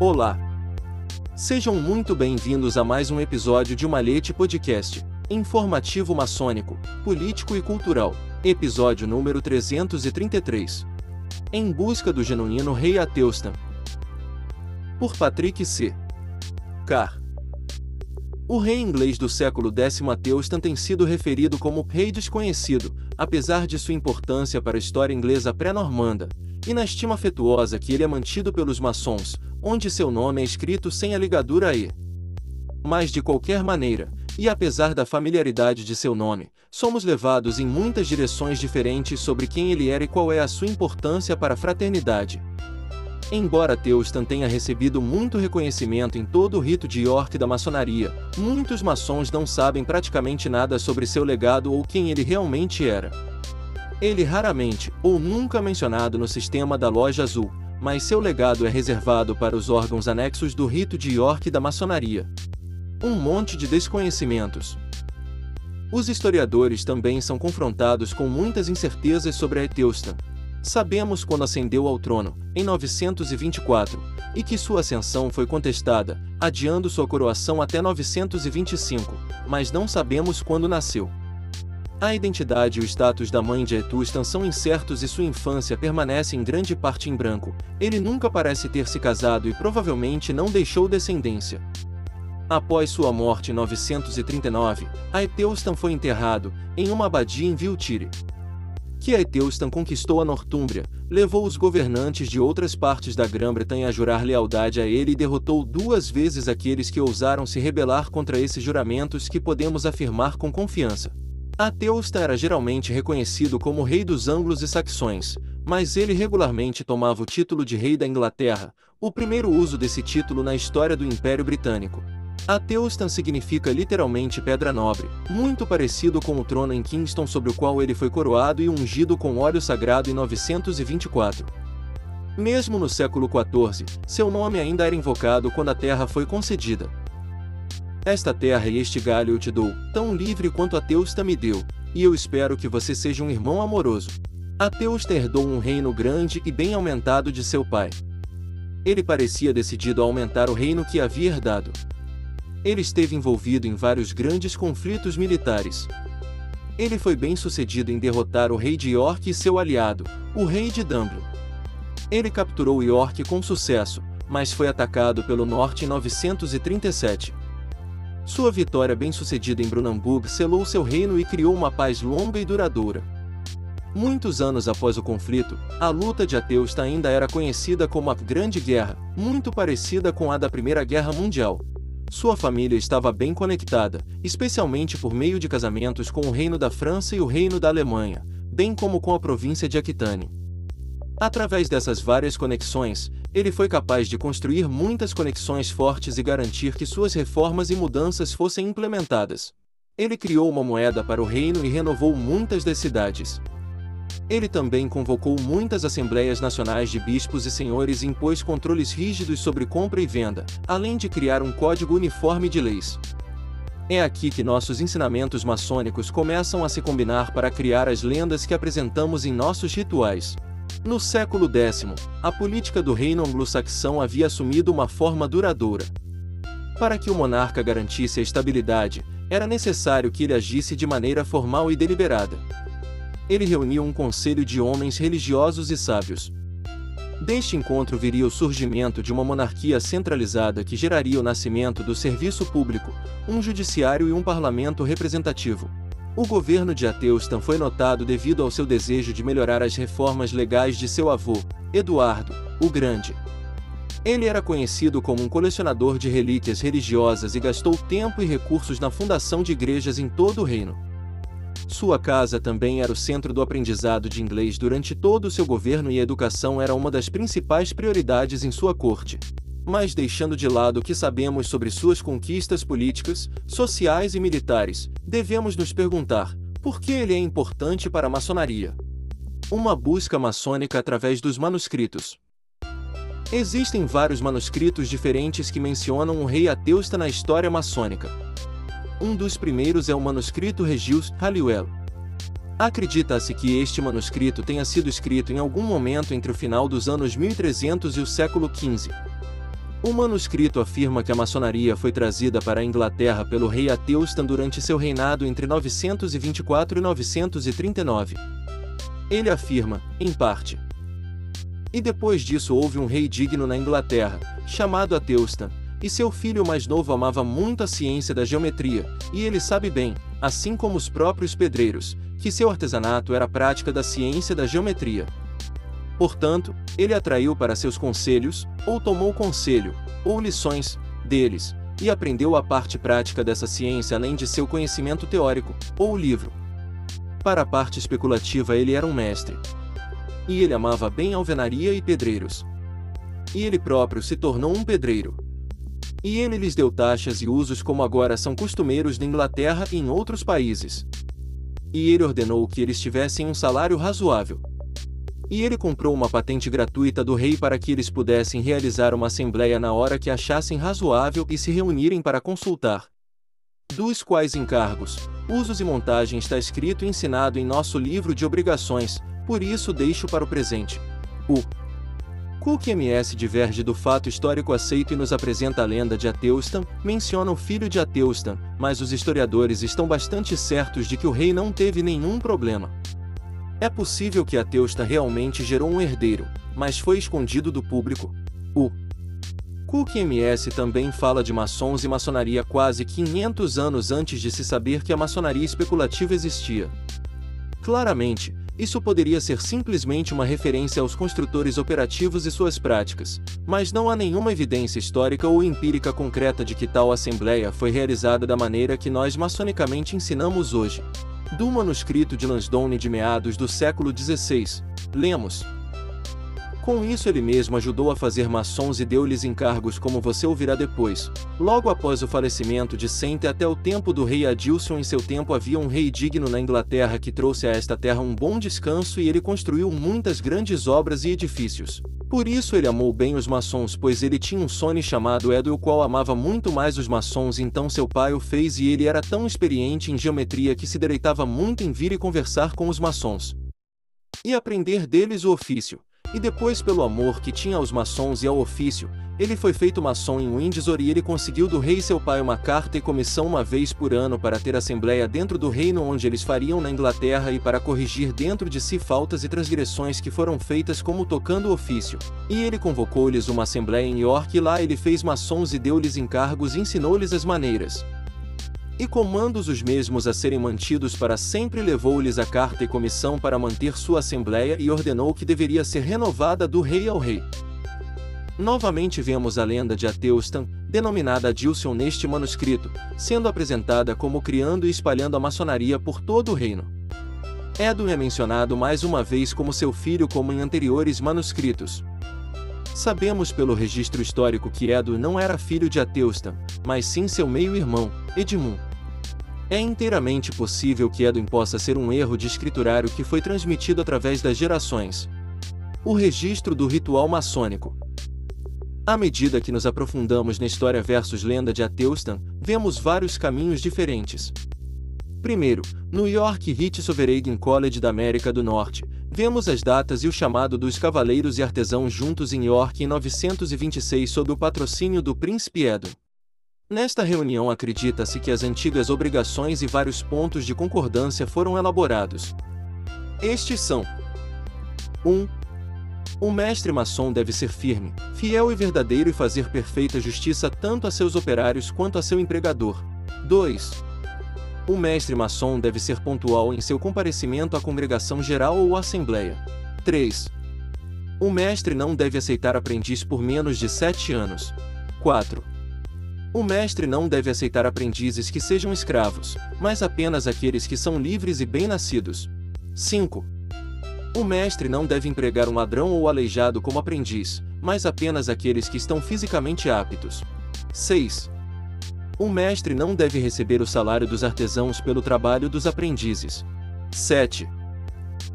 Olá! Sejam muito bem-vindos a mais um episódio de Malhete Podcast, informativo maçônico, político e cultural, episódio número 333. Em busca do genuíno rei Ateustan. Por Patrick C. Carr. O rei inglês do século X Ateustan tem sido referido como rei desconhecido, apesar de sua importância para a história inglesa pré-normanda, e na estima afetuosa que ele é mantido pelos maçons, onde seu nome é escrito sem a ligadura E. Mas de qualquer maneira, e apesar da familiaridade de seu nome, somos levados em muitas direções diferentes sobre quem ele era e qual é a sua importância para a fraternidade. Embora Teustan tenha recebido muito reconhecimento em todo o rito de York da maçonaria, muitos maçons não sabem praticamente nada sobre seu legado ou quem ele realmente era. Ele raramente, ou nunca mencionado no sistema da Loja Azul, mas seu legado é reservado para os órgãos anexos do rito de York da maçonaria. Um monte de desconhecimentos. Os historiadores também são confrontados com muitas incertezas sobre a. Sabemos quando ascendeu ao trono, em 924, e que sua ascensão foi contestada, adiando sua coroação até 925, mas não sabemos quando nasceu. A identidade e o status da mãe de Etustan são incertos e sua infância permanece em grande parte em branco. Ele nunca parece ter se casado e provavelmente não deixou descendência. Após sua morte em 939, Aeteustan foi enterrado, em uma abadia em Viltire. Que Aeteustan conquistou a Nortúmbria, levou os governantes de outras partes da Grã-Bretanha a jurar lealdade a ele e derrotou duas vezes aqueles que ousaram se rebelar contra esses juramentos que podemos afirmar com confiança. Ateusta era geralmente reconhecido como rei dos anglos e saxões, mas ele regularmente tomava o título de rei da Inglaterra, o primeiro uso desse título na história do Império Britânico. Ateustan significa literalmente pedra nobre, muito parecido com o trono em Kingston sobre o qual ele foi coroado e ungido com óleo sagrado em 924. Mesmo no século XIV, seu nome ainda era invocado quando a terra foi concedida. Esta terra e este galho eu te dou, tão livre quanto Ateusta me deu, e eu espero que você seja um irmão amoroso. Ateusta herdou um reino grande e bem aumentado de seu pai. Ele parecia decidido a aumentar o reino que havia herdado. Ele esteve envolvido em vários grandes conflitos militares. Ele foi bem sucedido em derrotar o rei de York e seu aliado, o rei de Dumblo. Ele capturou York com sucesso, mas foi atacado pelo norte em 937. Sua vitória bem-sucedida em Brunanburg selou seu reino e criou uma paz longa e duradoura. Muitos anos após o conflito, a luta de Ateusta ainda era conhecida como a Grande Guerra, muito parecida com a da Primeira Guerra Mundial. Sua família estava bem conectada, especialmente por meio de casamentos com o Reino da França e o Reino da Alemanha, bem como com a província de Aquitânia. Através dessas várias conexões, ele foi capaz de construir muitas conexões fortes e garantir que suas reformas e mudanças fossem implementadas. Ele criou uma moeda para o reino e renovou muitas das cidades. Ele também convocou muitas assembleias nacionais de bispos e senhores e impôs controles rígidos sobre compra e venda, além de criar um código uniforme de leis. É aqui que nossos ensinamentos maçônicos começam a se combinar para criar as lendas que apresentamos em nossos rituais. No século X, a política do reino anglo-saxão havia assumido uma forma duradoura. Para que o monarca garantisse a estabilidade, era necessário que ele agisse de maneira formal e deliberada ele reuniu um conselho de homens religiosos e sábios. Deste encontro viria o surgimento de uma monarquia centralizada que geraria o nascimento do serviço público, um judiciário e um parlamento representativo. O governo de Ateustan foi notado devido ao seu desejo de melhorar as reformas legais de seu avô, Eduardo, o Grande. Ele era conhecido como um colecionador de relíquias religiosas e gastou tempo e recursos na fundação de igrejas em todo o reino. Sua casa também era o centro do aprendizado de inglês durante todo o seu governo e a educação era uma das principais prioridades em sua corte. Mas deixando de lado o que sabemos sobre suas conquistas políticas, sociais e militares, devemos nos perguntar: por que ele é importante para a maçonaria? Uma busca maçônica através dos manuscritos. Existem vários manuscritos diferentes que mencionam um rei Ateusta na história maçônica. Um dos primeiros é o manuscrito Regius Halliwell. Acredita-se que este manuscrito tenha sido escrito em algum momento entre o final dos anos 1300 e o século XV. O manuscrito afirma que a maçonaria foi trazida para a Inglaterra pelo rei Ateustan durante seu reinado entre 924 e 939. Ele afirma, em parte. E depois disso houve um rei digno na Inglaterra, chamado Ateustan, e seu filho mais novo amava muito a ciência da geometria, e ele sabe bem, assim como os próprios pedreiros, que seu artesanato era a prática da ciência da geometria. Portanto, ele atraiu para seus conselhos, ou tomou conselho, ou lições, deles, e aprendeu a parte prática dessa ciência além de seu conhecimento teórico, ou livro. Para a parte especulativa ele era um mestre. E ele amava bem alvenaria e pedreiros. E ele próprio se tornou um pedreiro. E ele lhes deu taxas e usos como agora são costumeiros na Inglaterra e em outros países. E ele ordenou que eles tivessem um salário razoável. E ele comprou uma patente gratuita do rei para que eles pudessem realizar uma assembleia na hora que achassem razoável e se reunirem para consultar. Dos quais encargos, usos e montagem está escrito e ensinado em nosso livro de obrigações, por isso deixo para o presente. O Cook MS diverge do fato histórico aceito e nos apresenta a lenda de Ateustan, menciona o filho de Ateustan, mas os historiadores estão bastante certos de que o rei não teve nenhum problema. É possível que Ateustan realmente gerou um herdeiro, mas foi escondido do público. O Cook MS também fala de maçons e maçonaria quase 500 anos antes de se saber que a maçonaria especulativa existia. Claramente, isso poderia ser simplesmente uma referência aos construtores operativos e suas práticas, mas não há nenhuma evidência histórica ou empírica concreta de que tal assembleia foi realizada da maneira que nós maçonicamente ensinamos hoje. Do manuscrito de Lansdowne de meados do século XVI, lemos: com isso ele mesmo ajudou a fazer maçons e deu-lhes encargos como você ouvirá depois. Logo após o falecimento de Sente até o tempo do rei Adilson em seu tempo havia um rei digno na Inglaterra que trouxe a esta terra um bom descanso e ele construiu muitas grandes obras e edifícios. Por isso ele amou bem os maçons pois ele tinha um sonho chamado Edo o qual amava muito mais os maçons então seu pai o fez e ele era tão experiente em geometria que se deleitava muito em vir e conversar com os maçons. E aprender deles o ofício e depois pelo amor que tinha aos maçons e ao ofício, ele foi feito maçom em Windsor e ele conseguiu do rei seu pai uma carta e comissão uma vez por ano para ter assembleia dentro do reino onde eles fariam na Inglaterra e para corrigir dentro de si faltas e transgressões que foram feitas como tocando o ofício. E ele convocou-lhes uma assembleia em York e lá ele fez maçons e deu-lhes encargos e ensinou-lhes as maneiras e comandos os mesmos a serem mantidos para sempre levou-lhes a carta e comissão para manter sua assembleia e ordenou que deveria ser renovada do rei ao rei. Novamente vemos a lenda de Ateustan, denominada Adilson neste manuscrito, sendo apresentada como criando e espalhando a maçonaria por todo o reino. Edo é mencionado mais uma vez como seu filho como em anteriores manuscritos. Sabemos pelo registro histórico que Edo não era filho de Ateustan, mas sim seu meio-irmão, Edmund. É inteiramente possível que Edwin possa ser um erro de escriturário que foi transmitido através das gerações. O registro do ritual maçônico. À medida que nos aprofundamos na história versus lenda de Ateustan, vemos vários caminhos diferentes. Primeiro, no York Rite Sovereign College da América do Norte, vemos as datas e o chamado dos cavaleiros e artesãos juntos em York em 926 sob o patrocínio do príncipe Edwin. Nesta reunião acredita-se que as antigas obrigações e vários pontos de concordância foram elaborados. Estes são: 1. Um, o mestre maçom deve ser firme, fiel e verdadeiro e fazer perfeita justiça tanto a seus operários quanto a seu empregador. 2. O mestre maçom deve ser pontual em seu comparecimento à congregação geral ou assembleia. 3. O mestre não deve aceitar aprendiz por menos de 7 anos. 4. O mestre não deve aceitar aprendizes que sejam escravos, mas apenas aqueles que são livres e bem-nascidos. 5. O mestre não deve empregar um ladrão ou aleijado como aprendiz, mas apenas aqueles que estão fisicamente aptos. 6. O mestre não deve receber o salário dos artesãos pelo trabalho dos aprendizes. 7.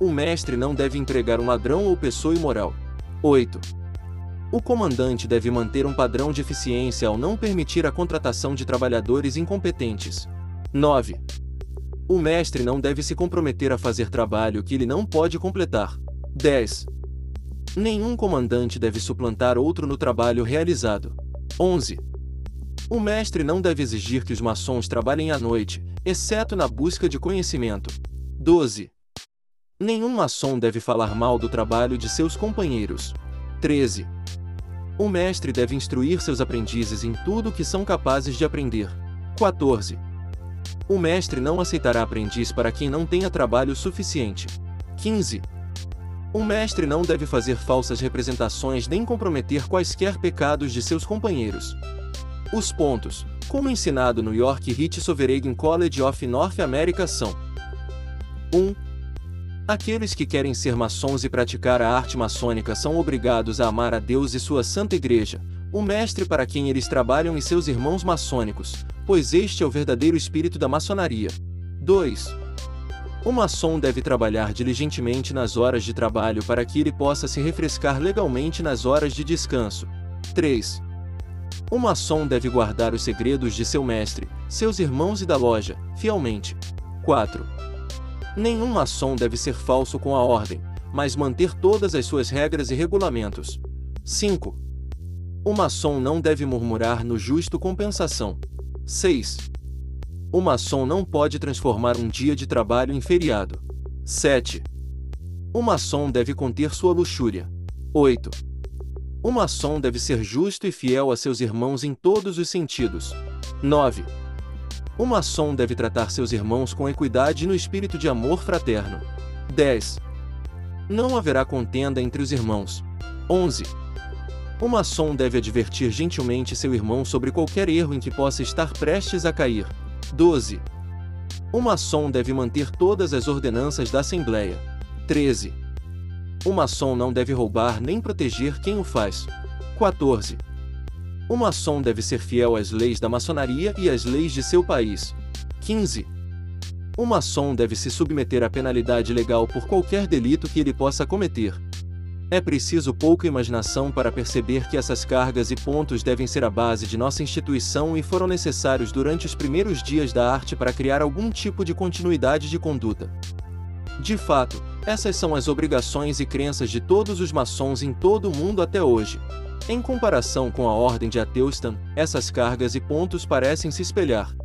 O mestre não deve empregar um ladrão ou pessoa imoral. 8. O comandante deve manter um padrão de eficiência ao não permitir a contratação de trabalhadores incompetentes. 9. O mestre não deve se comprometer a fazer trabalho que ele não pode completar. 10. Nenhum comandante deve suplantar outro no trabalho realizado. 11. O mestre não deve exigir que os maçons trabalhem à noite, exceto na busca de conhecimento. 12. Nenhum maçom deve falar mal do trabalho de seus companheiros. 13. O mestre deve instruir seus aprendizes em tudo o que são capazes de aprender. 14. O mestre não aceitará aprendiz para quem não tenha trabalho suficiente. 15. O mestre não deve fazer falsas representações nem comprometer quaisquer pecados de seus companheiros. Os pontos, como ensinado no York Rite Sovereign College of North America são 1. Aqueles que querem ser maçons e praticar a arte maçônica são obrigados a amar a Deus e sua Santa Igreja, o mestre para quem eles trabalham e seus irmãos maçônicos, pois este é o verdadeiro espírito da maçonaria. 2. O maçom deve trabalhar diligentemente nas horas de trabalho para que ele possa se refrescar legalmente nas horas de descanso. 3. O maçom deve guardar os segredos de seu mestre, seus irmãos e da loja, fielmente. 4. Nenhum maçom deve ser falso com a ordem, mas manter todas as suas regras e regulamentos. 5. O maçom não deve murmurar no justo compensação. 6. O maçom não pode transformar um dia de trabalho em feriado. 7. O maçom deve conter sua luxúria. 8. O maçom deve ser justo e fiel a seus irmãos em todos os sentidos. 9. O maçom deve tratar seus irmãos com equidade e no espírito de amor fraterno. 10. Não haverá contenda entre os irmãos. 11. O maçom deve advertir gentilmente seu irmão sobre qualquer erro em que possa estar prestes a cair. 12. O maçom deve manter todas as ordenanças da Assembleia. 13. O maçom não deve roubar nem proteger quem o faz. 14. O maçom deve ser fiel às leis da maçonaria e às leis de seu país. 15. O maçom deve se submeter à penalidade legal por qualquer delito que ele possa cometer. É preciso pouca imaginação para perceber que essas cargas e pontos devem ser a base de nossa instituição e foram necessários durante os primeiros dias da arte para criar algum tipo de continuidade de conduta. De fato, essas são as obrigações e crenças de todos os maçons em todo o mundo até hoje. Em comparação com a ordem de Ateustan, essas cargas e pontos parecem se espelhar.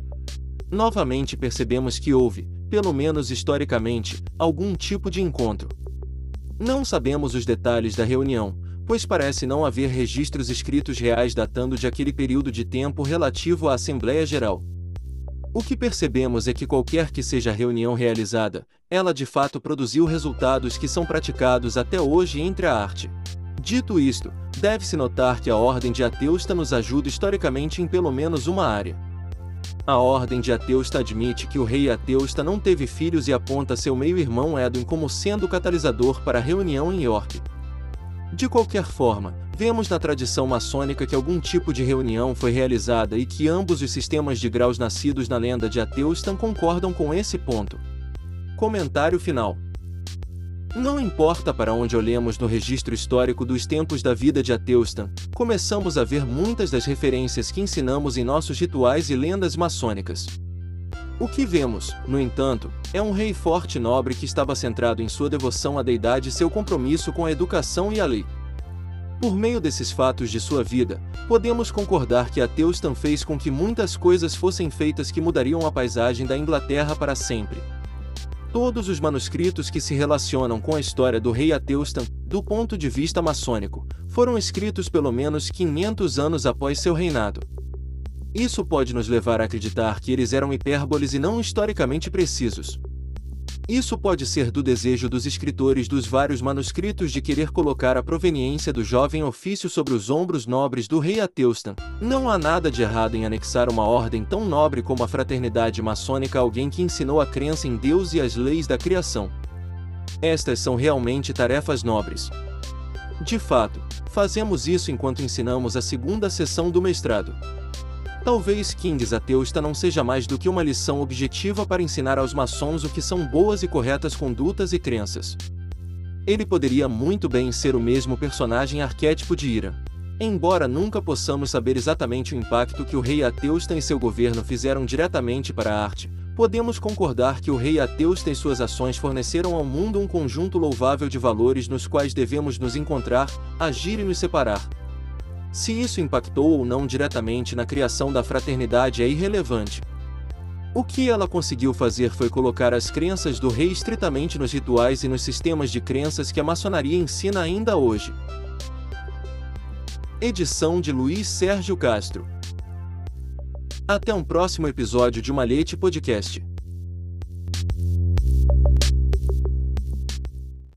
Novamente percebemos que houve, pelo menos historicamente, algum tipo de encontro. Não sabemos os detalhes da reunião, pois parece não haver registros escritos reais datando de aquele período de tempo relativo à Assembleia Geral. O que percebemos é que qualquer que seja a reunião realizada, ela de fato produziu resultados que são praticados até hoje entre a arte. Dito isto, deve-se notar que a Ordem de Ateusta nos ajuda historicamente em pelo menos uma área. A Ordem de Ateusta admite que o rei Ateusta não teve filhos e aponta seu meio-irmão Edwin como sendo o catalisador para a reunião em York. De qualquer forma, vemos na tradição maçônica que algum tipo de reunião foi realizada e que ambos os sistemas de graus nascidos na lenda de Ateustan concordam com esse ponto. Comentário final não importa para onde olhemos no registro histórico dos tempos da vida de Ateustan, começamos a ver muitas das referências que ensinamos em nossos rituais e lendas maçônicas. O que vemos, no entanto, é um rei forte e nobre que estava centrado em sua devoção à deidade e seu compromisso com a educação e a lei. Por meio desses fatos de sua vida, podemos concordar que Ateustan fez com que muitas coisas fossem feitas que mudariam a paisagem da Inglaterra para sempre. Todos os manuscritos que se relacionam com a história do rei Ateustan, do ponto de vista maçônico, foram escritos pelo menos 500 anos após seu reinado. Isso pode nos levar a acreditar que eles eram hipérboles e não historicamente precisos. Isso pode ser do desejo dos escritores dos vários manuscritos de querer colocar a proveniência do jovem ofício sobre os ombros nobres do rei Ateustan. Não há nada de errado em anexar uma ordem tão nobre como a fraternidade maçônica a alguém que ensinou a crença em Deus e as leis da criação. Estas são realmente tarefas nobres. De fato, fazemos isso enquanto ensinamos a segunda sessão do mestrado. Talvez Kings Ateusta não seja mais do que uma lição objetiva para ensinar aos maçons o que são boas e corretas condutas e crenças. Ele poderia muito bem ser o mesmo personagem arquétipo de Ira. Embora nunca possamos saber exatamente o impacto que o rei Ateusta e seu governo fizeram diretamente para a arte, podemos concordar que o rei Ateusta e suas ações forneceram ao mundo um conjunto louvável de valores nos quais devemos nos encontrar, agir e nos separar. Se isso impactou ou não diretamente na criação da fraternidade é irrelevante. O que ela conseguiu fazer foi colocar as crenças do rei estritamente nos rituais e nos sistemas de crenças que a maçonaria ensina ainda hoje. Edição de Luiz Sérgio Castro. Até um próximo episódio de Malhete Podcast.